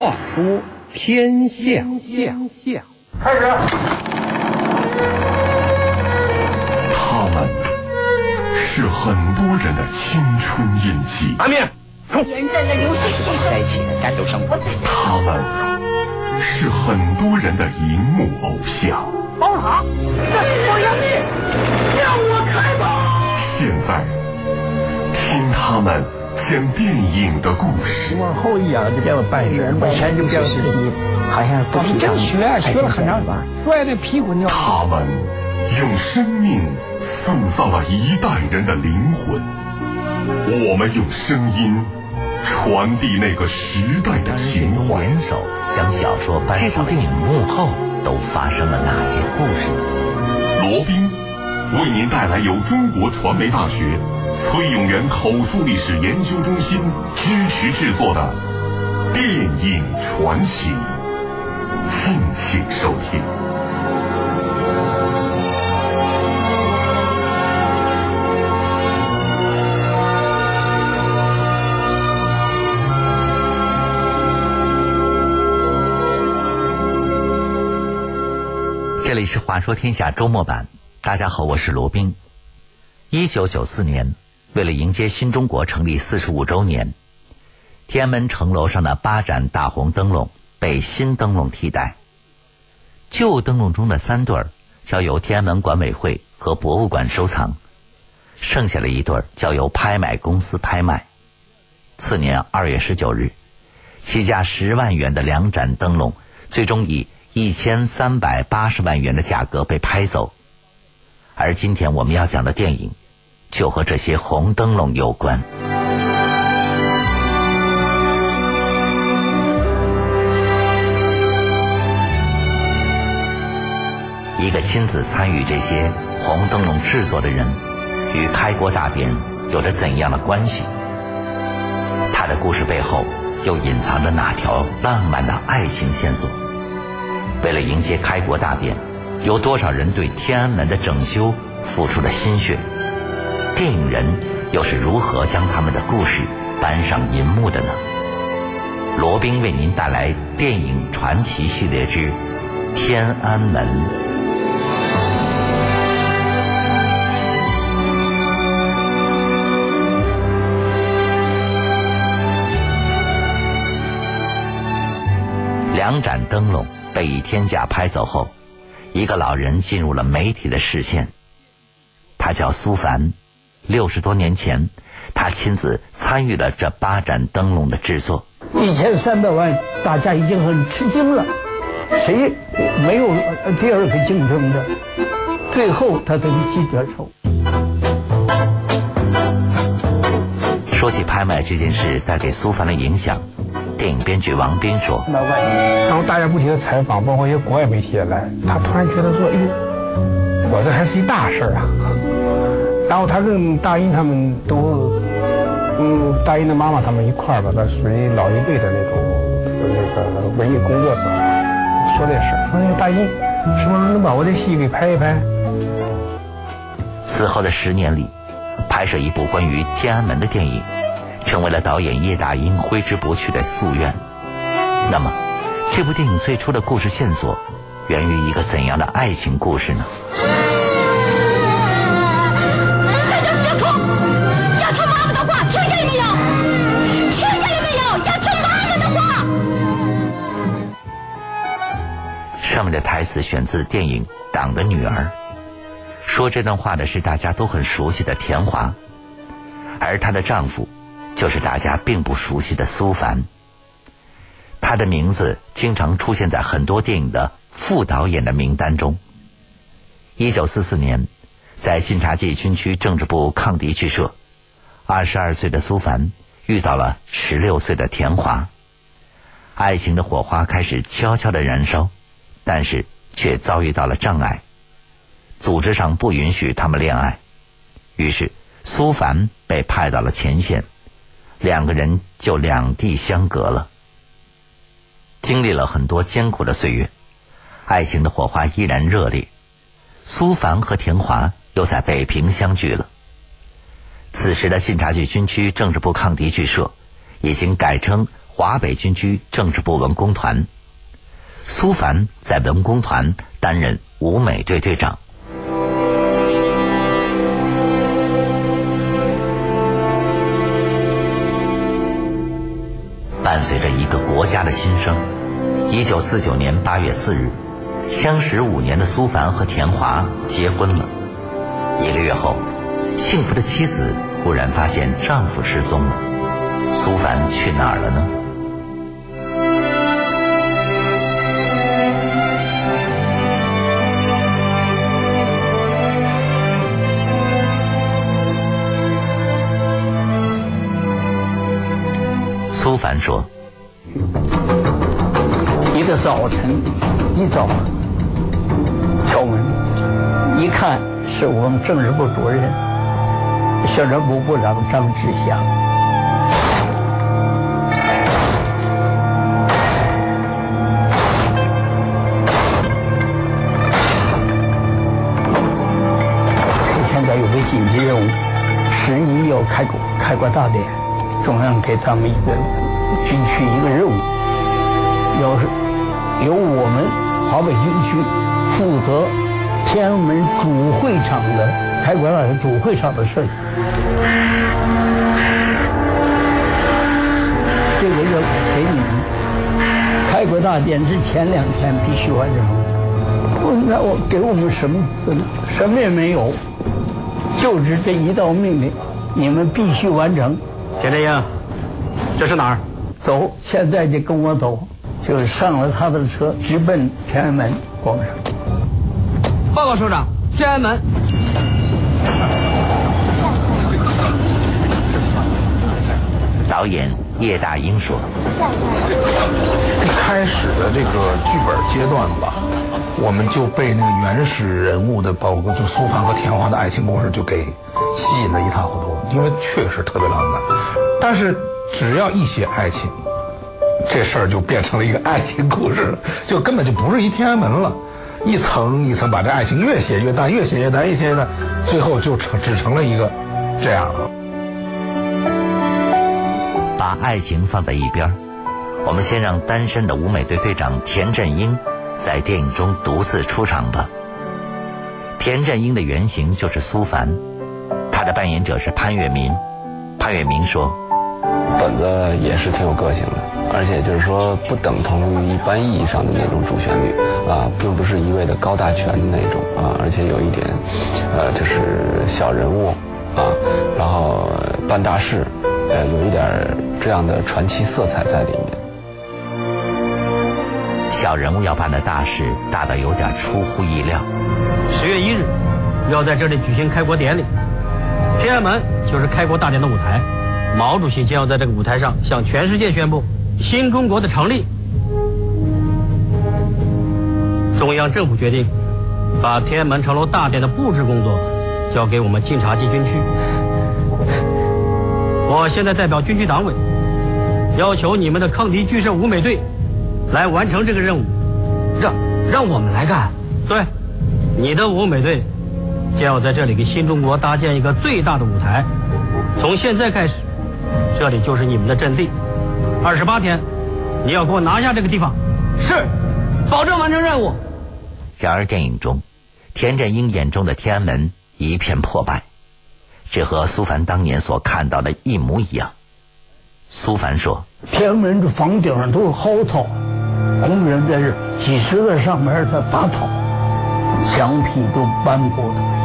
话说天下，下开始。他们是很多人的青春印记。阿面，冲！别人在那流血牺牲，在一起的战斗生活。他们是很多人的荧幕偶像。包好，这是我要你，向我开炮！现在，听他们讲电影的故事。往后一仰就变了半人，完全就变实习，好像不提倡。学学了很长，摔的屁股尿。他们用生命塑造了一代人的灵魂，我们用声音传递那个时代的情怀。联手将小说搬上电影幕后都发生了哪些故事？罗宾为您带来由中国传媒大学崔永元口述历史研究中心支持制作的电影传奇，敬请收听。这里是《话说天下》周末版，大家好，我是罗宾。一九九四年，为了迎接新中国成立四十五周年，天安门城楼上的八盏大红灯笼被新灯笼替代，旧灯笼中的三对儿交由天安门管委会和博物馆收藏，剩下的一对儿交由拍卖公司拍卖。次年二月十九日，起价十万元的两盏灯笼，最终以一千三百八十万元的价格被拍走，而今天我们要讲的电影，就和这些红灯笼有关。一个亲自参与这些红灯笼制作的人，与开国大典有着怎样的关系？他的故事背后又隐藏着哪条浪漫的爱情线索？为了迎接开国大典，有多少人对天安门的整修付出了心血？电影人又是如何将他们的故事搬上银幕的呢？罗宾为您带来电影传奇系列之《天安门》。两盏灯笼。被以天价拍走后，一个老人进入了媒体的视线。他叫苏凡，六十多年前，他亲自参与了这八盏灯笼的制作。一千三百万，大家已经很吃惊了，谁没有第二个竞争的？最后他得记者手。说起拍卖这件事带给苏凡的影响。电影编剧王斌说：“然后大家不停的采访，包括一些国外媒体也来，他突然觉得说，哎呦，我这还是一大事儿啊！然后他跟大英他们都，嗯，大英的妈妈他们一块儿吧，他属于老一辈的那种那个文艺工作者，说这事说那个大英是不是能把我的戏给拍一拍？此后的十年里，拍摄一部关于天安门的电影。”成为了导演叶大鹰挥之不去的夙愿。那么，这部电影最初的故事线索，源于一个怎样的爱情故事呢？的台词选自电影《党的女儿》，说这段话的是大家都很熟悉的田华，而她的丈夫。就是大家并不熟悉的苏凡，他的名字经常出现在很多电影的副导演的名单中。一九四四年，在晋察冀军区政治部抗敌剧社，二十二岁的苏凡遇到了十六岁的田华，爱情的火花开始悄悄的燃烧，但是却遭遇到了障碍，组织上不允许他们恋爱，于是苏凡被派到了前线。两个人就两地相隔了。经历了很多艰苦的岁月，爱情的火花依然热烈。苏凡和田华又在北平相聚了。此时的晋察冀军区政治部抗敌剧社已经改称华北军区政治部文工团，苏凡在文工团担任舞美队队长。伴随着一个国家的新生，一九四九年八月四日，相识五年的苏凡和田华结婚了。一个月后，幸福的妻子忽然发现丈夫失踪了。苏凡去哪儿了呢？凡说：“一个早晨一早敲门，一看是我们政治部主任、宣传部部长张志祥。现在有个紧急任务，十一要开国开国大典，中央给他们一个军区一个任务。要是由我们华北军区负责天安门主会场的开国大典主会场的设计，这个任务给你们。开国大典之前两天必须完成。那我给我们什么？什么也没有，就是这一道命令，你们必须完成。田振英，这是哪儿？走，现在就跟我走，就上了他的车，直奔天安门广场。报告首长，天安门。导演叶大鹰说一开始的这个剧本阶段吧，我们就被那个原始人物的，包括就苏凡和田华的爱情故事就给吸引的一塌糊涂，因为确实特别浪漫。但是只要一写爱情，这事儿就变成了一个爱情故事，就根本就不是一天安门了，一层一层把这爱情越写越淡，越写越淡，越写越淡，最后就成只成了一个这样了。把爱情放在一边，我们先让单身的舞美队队长田振英在电影中独自出场吧。田振英的原型就是苏凡，他的扮演者是潘粤明。潘粤明说本子也是挺有个性的，而且就是说不等同于一般意义上的那种主旋律啊，并不是一味的高大全的那种啊，而且有一点，呃，就是小人物啊，然后办大事，呃，有一点这样的传奇色彩在里面。小人物要办的大事大的有点出乎意料。十月一日，要在这里举行开国典礼，天安门就是开国大典的舞台。毛主席将要在这个舞台上向全世界宣布新中国的成立。中央政府决定，把天安门城楼大典的布置工作交给我们晋察冀军区。我现在代表军区党委，要求你们的抗敌剧社舞美队来完成这个任务。让让我们来干？对，你的舞美队将要在这里给新中国搭建一个最大的舞台。从现在开始，这里就是你们的阵地。二十八天，你要给我拿下这个地方。是，保证完成任务。然而，电影中，田振英眼中的天安门一片破败，这和苏凡当年所看到的一模一样。苏凡说：“天安门这房顶上都是蒿草，工人在这几十个上面在拔草，墙皮都斑驳的。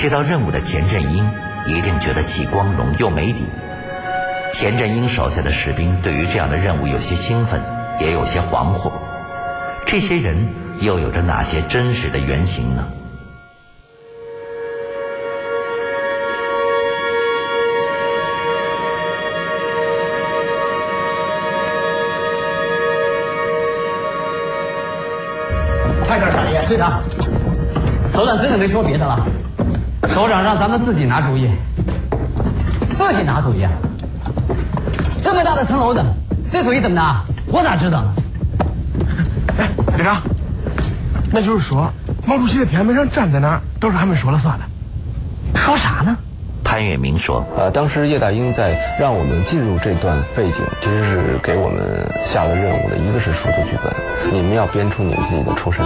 接到任务的田振英一定觉得既光荣又没底。田振英手下的士兵对于这样的任务有些兴奋，也有些惶惑。这些人又有着哪些真实的原型呢？快点，大爷，队长，首长真的没说别的了。首长让咱们自己拿主意，自己拿主意啊！这么大的城楼子，这主意怎么拿？我咋知道呢？哎，旅长，那就是说，毛主席的天安门上站在哪儿，都是他们说了算的。说啥呢？潘粤明说：“呃，当时叶大鹰在让我们进入这段背景，其实是给我们下了任务的。一个是熟读剧本，你们要编出你们自己的出身，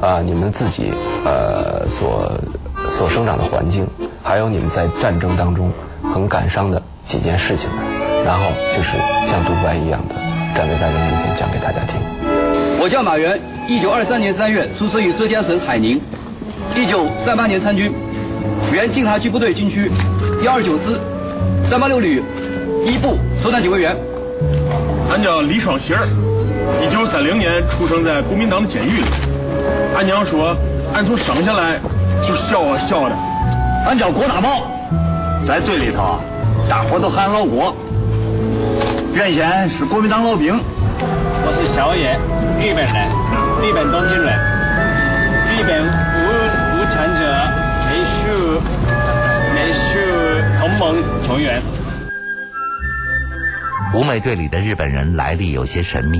啊，你们自己呃所所生长的环境，还有你们在战争当中很感伤的几件事情，然后就是像独白一样的站在大家面前讲给大家听。我叫马原，一九二三年三月出生于浙江省海宁，一九三八年参军。”原晋察冀部队军区幺二九师三八六旅一部首长警卫员。俺叫李双喜儿，一九三零年出生在国民党的监狱里。俺娘说，俺从生下来就笑啊笑的。俺叫郭大宝，在队里头，大伙都喊老郭。原先是国民党老兵。我是小野，日本人，日本东京人，日本无无产者。美术美术同盟成员。舞美队里的日本人来历有些神秘，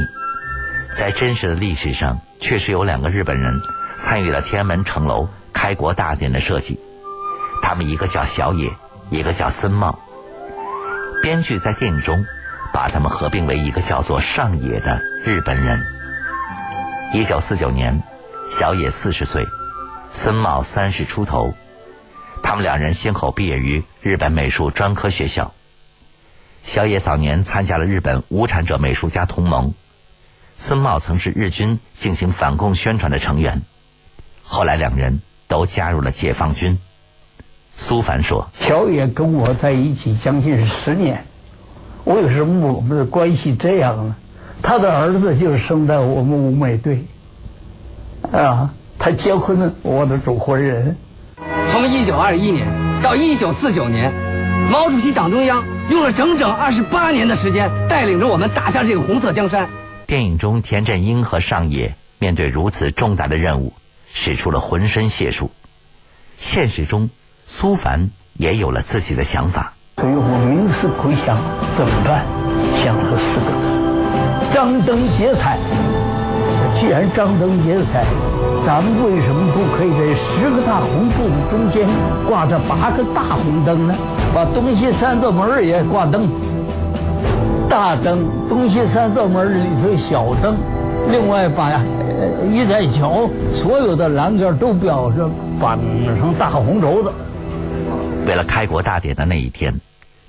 在真实的历史上，确实有两个日本人参与了天安门城楼开国大典的设计。他们一个叫小野，一个叫森茂。编剧在电影中把他们合并为一个叫做上野的日本人。一九四九年，小野四十岁，森茂三十出头。他们两人先后毕业于日本美术专科学校。小野早年参加了日本无产者美术家同盟，孙茂曾是日军进行反共宣传的成员。后来两人都加入了解放军。苏凡说：“小野跟我在一起将近十年，为什么我们的关系这样呢？他的儿子就是生在我们五美队，啊，他结婚了，我的主婚人。”从一九二一年到一九四九年，毛主席党中央用了整整二十八年的时间，带领着我们打下这个红色江山。电影中，田震英和上野面对如此重大的任务，使出了浑身解数。现实中，苏凡也有了自己的想法。所以我冥思苦想，怎么办？想了四个字：张灯结彩。既然张灯结彩。咱们为什么不可以在十个大红柱子中间挂着八个大红灯呢？把东西三座门也挂灯，大灯，东西三座门里头小灯，另外把一带桥所有的栏杆都标着绑上大红轴子。为了开国大典的那一天，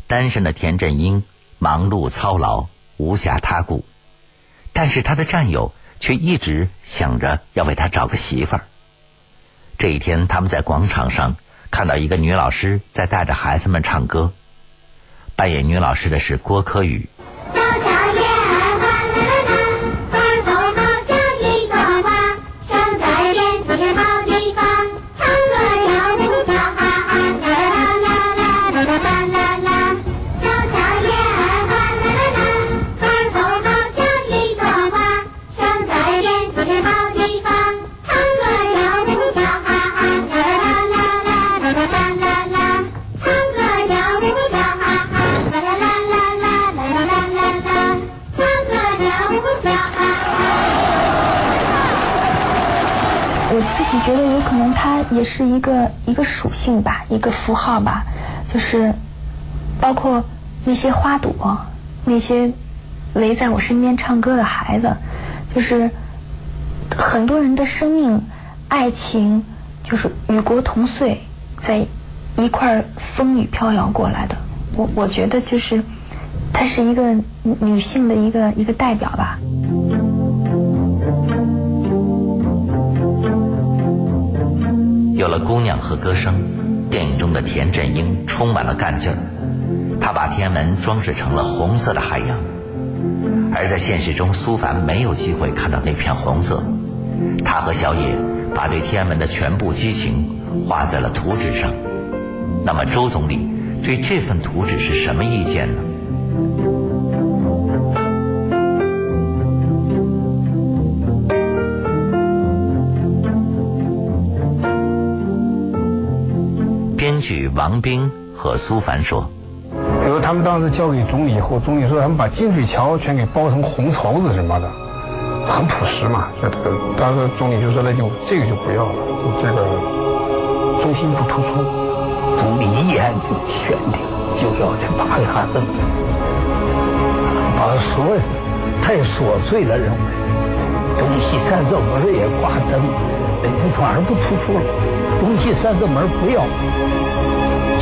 单身的田震英忙碌操劳，无暇他顾，但是他的战友。却一直想着要为他找个媳妇儿。这一天，他们在广场上看到一个女老师在带着孩子们唱歌，扮演女老师的是郭柯宇。也是一个一个属性吧，一个符号吧，就是包括那些花朵，那些围在我身边唱歌的孩子，就是很多人的生命、爱情，就是与国同岁，在一块风雨飘摇过来的。我我觉得就是它是一个女性的一个一个代表吧。有了姑娘和歌声，电影中的田震英充满了干劲儿。他把天安门装饰成了红色的海洋，而在现实中，苏凡没有机会看到那片红色。他和小野把对天安门的全部激情画在了图纸上。那么，周总理对这份图纸是什么意见呢？王兵和苏凡说：“比如他他们当时交给总理以后，总理说他们把金水桥全给包成红绸子什么的，很朴实嘛。这个当时总理就说那就这个就不要了，就这个中心不突出。总理一眼就选定就要这八个大字，把所有太琐碎了认为东西三座门也挂灯，人家反而不突出了。东西三座门不要，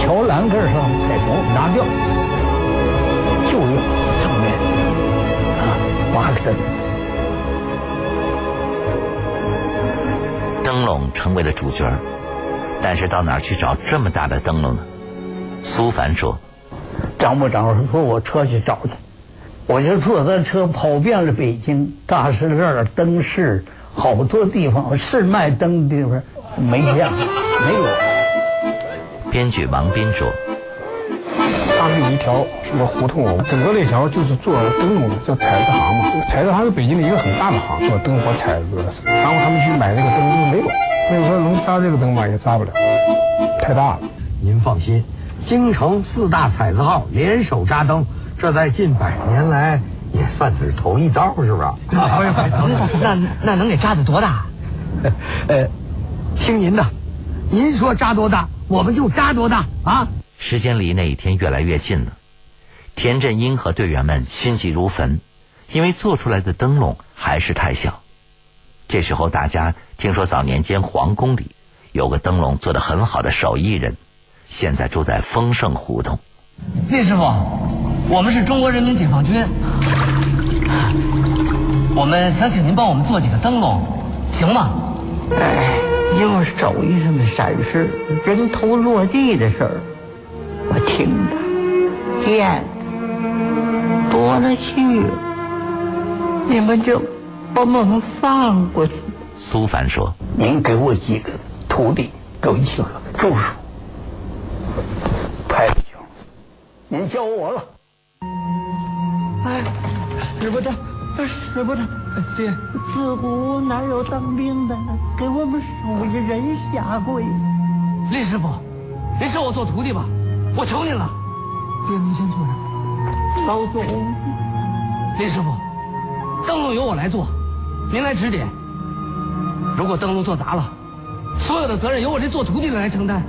桥栏杆上的彩虫拿掉，就要正面啊八个灯。灯笼成为了主角，但是到哪去找。这么大的灯笼呢？苏凡说张部长坐：“我车去找。去。”我就坐他车跑遍了北京大石栏、灯市，好多地方是卖灯的地方没见，没有。：“编剧王斌说，它是一条什么胡同？整个那条就是做灯笼的，叫彩字行嘛。彩字行是北京的一个很大的行，做灯火彩字。然后他们去买这个灯，就是没有，没有说能扎这个灯吧，也扎不了，太大了。您放心，京城四大彩字号联手扎灯，这在近百年来也算是头一遭，是不是？那那能给扎的多大？呃，听您的，您说扎多大，我们就扎多大啊！时间离那一天越来越近了。田振英和队员们心急如焚，因为做出来的灯笼还是太小。这时候，大家听说早年间皇宫里有个灯笼做得很好的手艺人，现在住在丰盛胡同。厉师傅，我们是中国人民解放军，我们想请您帮我们做几个灯笼，行吗？哎，要手艺上的闪失，人头落地的事儿，我听的、见的多了去了，你们就把我们放过去。苏凡说您给我几个徒弟，给我几个助手，派就您教我了。哎，使不得，使不得。这自古哪有当兵的给我们手艺人下跪？林师傅，您收我做徒弟吧，我求您了。爹，您先坐着。老总，林师傅，灯笼由我来做，您来指点。如果灯笼做砸了，所有的责任由我这做徒弟的来承担。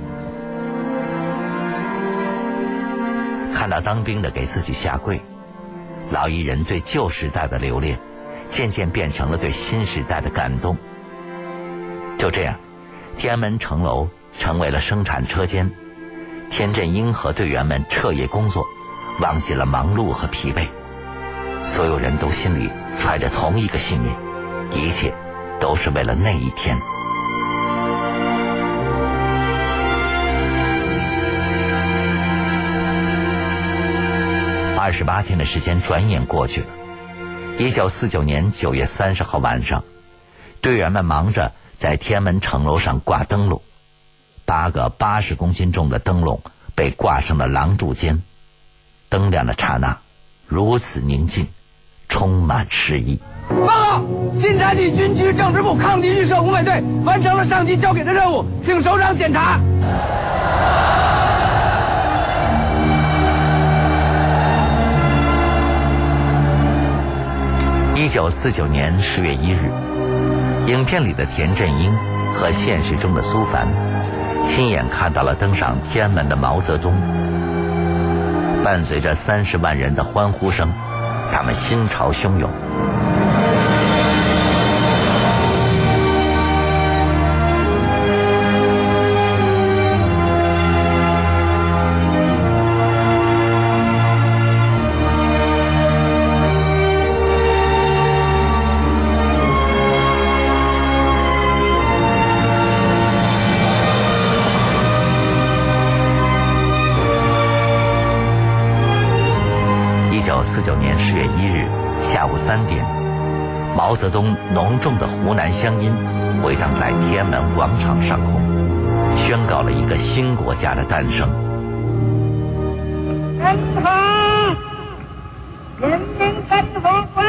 看到当兵的给自己下跪，老艺人对旧时代的留恋，渐渐变成了对新时代的感动。就这样，天安门城楼成为了生产车间，田振英和队员们彻夜工作，忘记了忙碌和疲惫。所有人都心里揣着同一个信念，一切都是为了那一天。二十八天的时间转眼过去了。一九四九年九月三十号晚上，队员们忙着在天安门城楼上挂灯笼。八个八十公斤重的灯笼被挂上了廊柱间，灯亮的刹那，如此宁静，充满诗意。报告，晋察冀军区政治部抗敌预设五百队完成了上级交给的任务，请首长检查。一九四九年十月一日，影片里的田震英和现实中的苏凡，亲眼看到了登上天安门的毛泽东。伴随着三十万人的欢呼声，他们心潮汹涌。毛泽东浓重的湖南乡音回荡在天安门广场上空，宣告了一个新国家的诞生。人民人民共和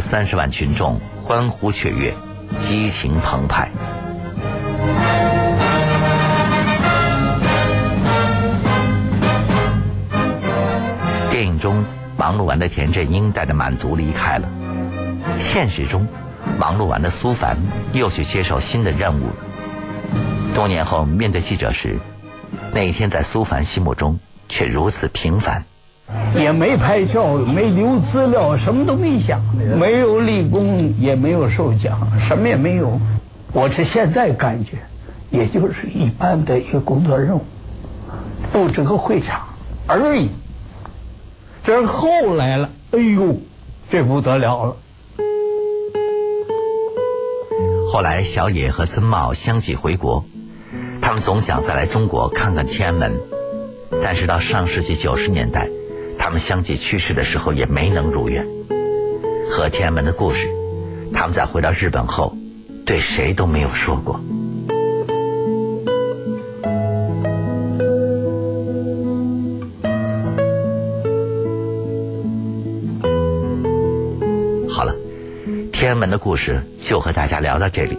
三十万群众欢呼雀跃，激情澎湃。电影中忙碌完的田振英带着满足离开了，现实中忙碌完的苏凡又去接受新的任务。多年后面对记者时，那一天在苏凡心目中却如此平凡。也没拍照，没留资料，什么都没想，没有立功，也没有受奖，什么也没有。我这现在感觉，也就是一般的一个工作任务，布置个会场而已。这是后来了，哎呦，这不得了了。后来，小野和森茂相继回国，他们总想再来中国看看天安门，但是到上世纪九十年代。他们相继去世的时候也没能如愿。和天安门的故事，他们在回到日本后，对谁都没有说过。好了，天安门的故事就和大家聊到这里。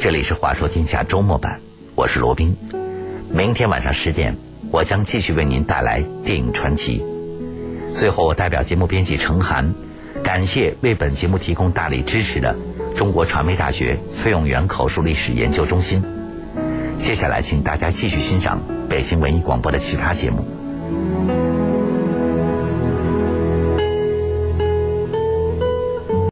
这里是《话说天下》周末版，我是罗宾。明天晚上十点，我将继续为您带来电影传奇。最后，我代表节目编辑程涵，感谢为本节目提供大力支持的中国传媒大学崔永元口述历史研究中心。接下来，请大家继续欣赏北京文艺广播的其他节目。